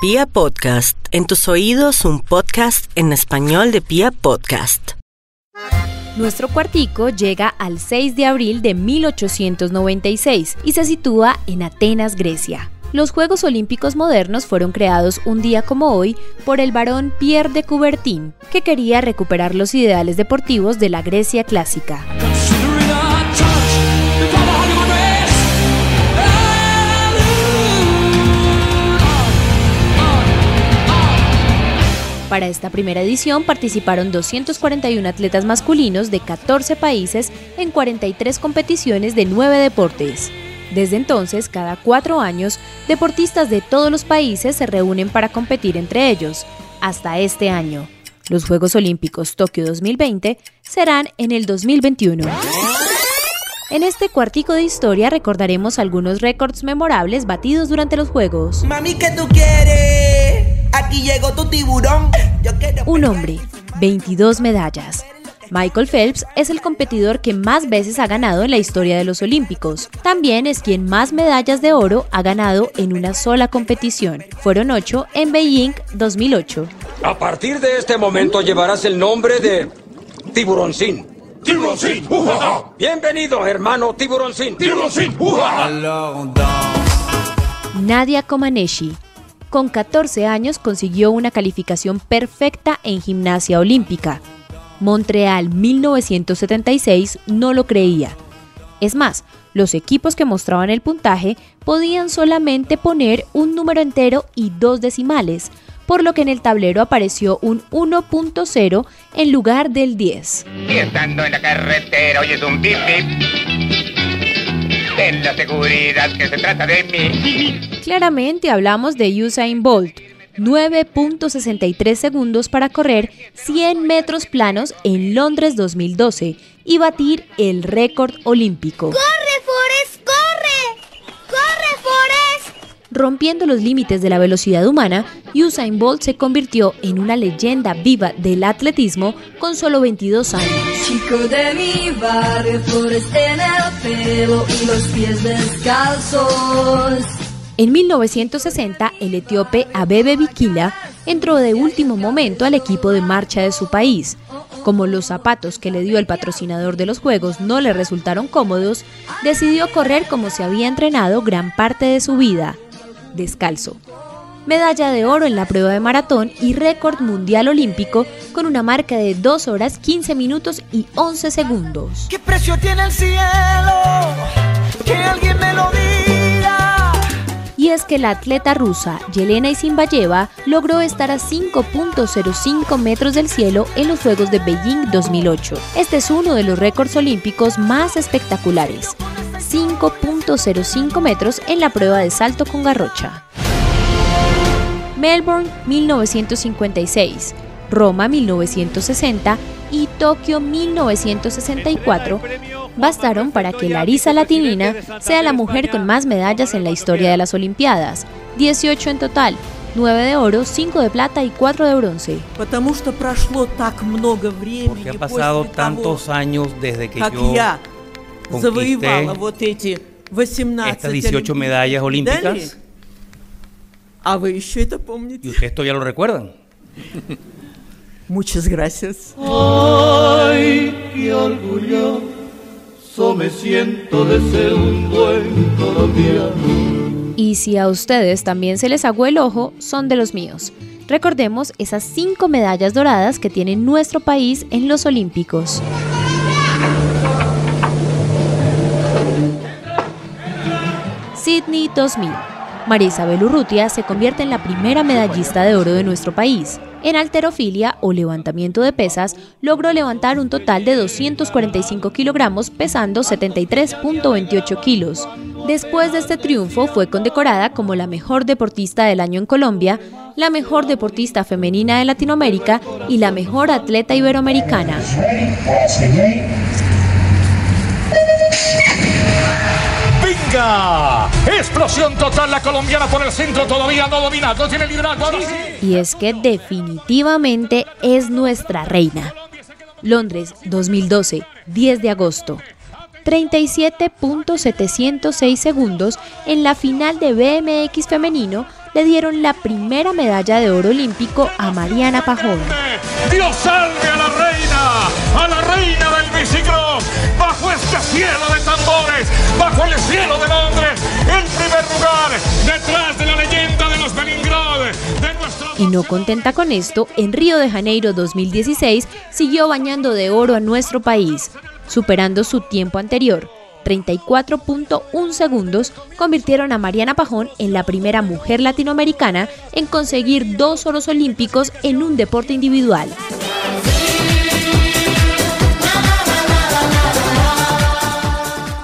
Pia Podcast, en tus oídos un podcast en español de Pia Podcast. Nuestro cuartico llega al 6 de abril de 1896 y se sitúa en Atenas, Grecia. Los Juegos Olímpicos modernos fueron creados un día como hoy por el barón Pierre de Coubertin, que quería recuperar los ideales deportivos de la Grecia clásica. Para esta primera edición participaron 241 atletas masculinos de 14 países en 43 competiciones de 9 deportes. Desde entonces, cada cuatro años, deportistas de todos los países se reúnen para competir entre ellos, hasta este año. Los Juegos Olímpicos Tokio 2020 serán en el 2021. En este cuartico de historia recordaremos algunos récords memorables batidos durante los Juegos. Mami, ¿qué tú quieres? Aquí llegó tu tiburón. Un hombre, 22 medallas. Michael Phelps es el competidor que más veces ha ganado en la historia de los Olímpicos. También es quien más medallas de oro ha ganado en una sola competición. Fueron 8 en Beijing 2008. A partir de este momento llevarás el nombre de Tiburoncín. Tiburoncín. Bienvenido, hermano Tiburoncín. Tiburoncín. Nadia Comaneci con 14 años consiguió una calificación perfecta en gimnasia olímpica. Montreal 1976 no lo creía. Es más, los equipos que mostraban el puntaje podían solamente poner un número entero y dos decimales, por lo que en el tablero apareció un 1.0 en lugar del 10. Y estando en la carretera oyes un bip Ten la seguridad que se trata de mí. Claramente hablamos de Usain Bolt. 9.63 segundos para correr 100 metros planos en Londres 2012 y batir el récord olímpico. ¡Corre, Forrest! ¡Corre! ¡Corre, Forrest! Rompiendo los límites de la velocidad humana, Usain Bolt se convirtió en una leyenda viva del atletismo con solo 22 años. Chico de mi barrio, flores en el pelo y los pies descalzos. En 1960, el etíope Abebe Bikila entró de último momento al equipo de marcha de su país. Como los zapatos que le dio el patrocinador de los Juegos no le resultaron cómodos, decidió correr como se había entrenado gran parte de su vida, descalzo. Medalla de oro en la prueba de maratón y récord mundial olímpico con una marca de 2 horas 15 minutos y 11 segundos. ¿Qué precio tiene el cielo? Que alguien me lo diga. y es que la atleta rusa Yelena Isinbayeva logró estar a 5.05 metros del cielo en los Juegos de Beijing 2008. Este es uno de los récords olímpicos más espectaculares. 5.05 metros en la prueba de salto con garrocha. Melbourne 1956, Roma 1960 y Tokio 1964 bastaron para que Larisa Latinina sea la mujer con más medallas en la historia de las Olimpiadas, 18 en total, 9 de oro, 5 de plata y 4 de bronce. Porque ha pasado tantos años desde que yo завоевала вот эти 18 estas 18 medallas olímpicas медалей. А вы еще это y помните? ustedes todavía lo recuerdan. Muchas gracias. Ay, qué orgulloso me siento de ser un buen colombiano. Y si a ustedes también se les aguó el ojo, son de los míos. Recordemos esas 5 medallas doradas que tiene nuestro país en los Olímpicos. Sydney 2000. María Isabel Urrutia se convierte en la primera medallista de oro de nuestro país. En alterofilia o levantamiento de pesas, logró levantar un total de 245 kilogramos pesando 73.28 kilos. Después de este triunfo fue condecorada como la mejor deportista del año en Colombia, la mejor deportista femenina de Latinoamérica y la mejor atleta iberoamericana. ¡Venga! Explosión total la colombiana por el centro, todavía no domina, no tiene liderazgo. ahora sí. Y es que definitivamente es nuestra reina. Londres 2012, 10 de agosto. 37.706 segundos en la final de BMX femenino le dieron la primera medalla de oro olímpico a Mariana Pajón. Dios salve no contenta con esto, en Río de Janeiro 2016 siguió bañando de oro a nuestro país, superando su tiempo anterior. 34.1 segundos convirtieron a Mariana Pajón en la primera mujer latinoamericana en conseguir dos oros olímpicos en un deporte individual.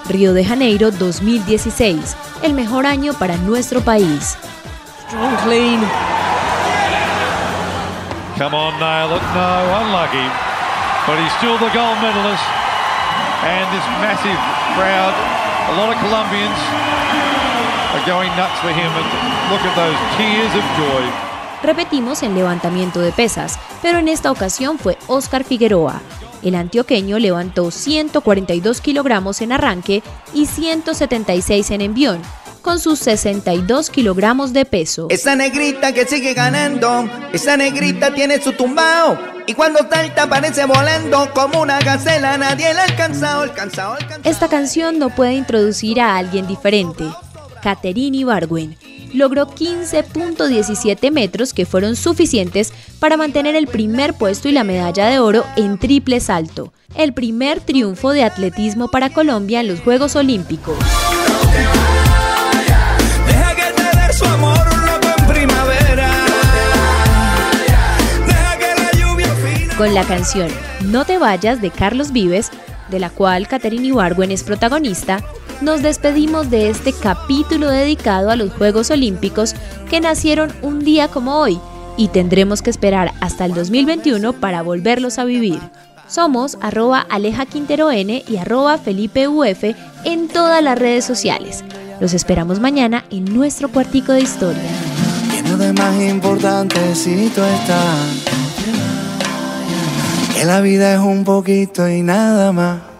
Río de Janeiro 2016, el mejor año para nuestro país. Come on, Nail it. No, unlucky. But he's still the gold medalist. And this massive crowd, a lot of Colombians are going nuts for him. And look at those tears of joy. Repetimos en levantamiento de pesas, pero en esta ocasión fue Oscar Figueroa. El antioqueño levantó 142 kilogramos en arranque y 176 en envión, con sus 62 kilogramos de peso. Esa negrita que sigue ganando, esa negrita tiene su tumbao. Y cuando salta parece volando como una gacela, nadie la ha alcanzado, alcanzado, alcanzado. Esta canción no puede introducir a alguien diferente. Caterine Ibargüen logró 15.17 metros que fueron suficientes para mantener el primer puesto y la medalla de oro en triple salto, el primer triunfo de atletismo para Colombia en los Juegos Olímpicos. Con la canción No te vayas de Carlos Vives, de la cual Caterine Ibargüen es protagonista, nos despedimos de este capítulo dedicado a los Juegos Olímpicos que nacieron un día como hoy y tendremos que esperar hasta el 2021 para volverlos a vivir. Somos arroba Aleja Quintero N y arroba Felipe UF en todas las redes sociales. Los esperamos mañana en nuestro cuartico de historia. Más importante si tú estás. La vida es un poquito y nada más.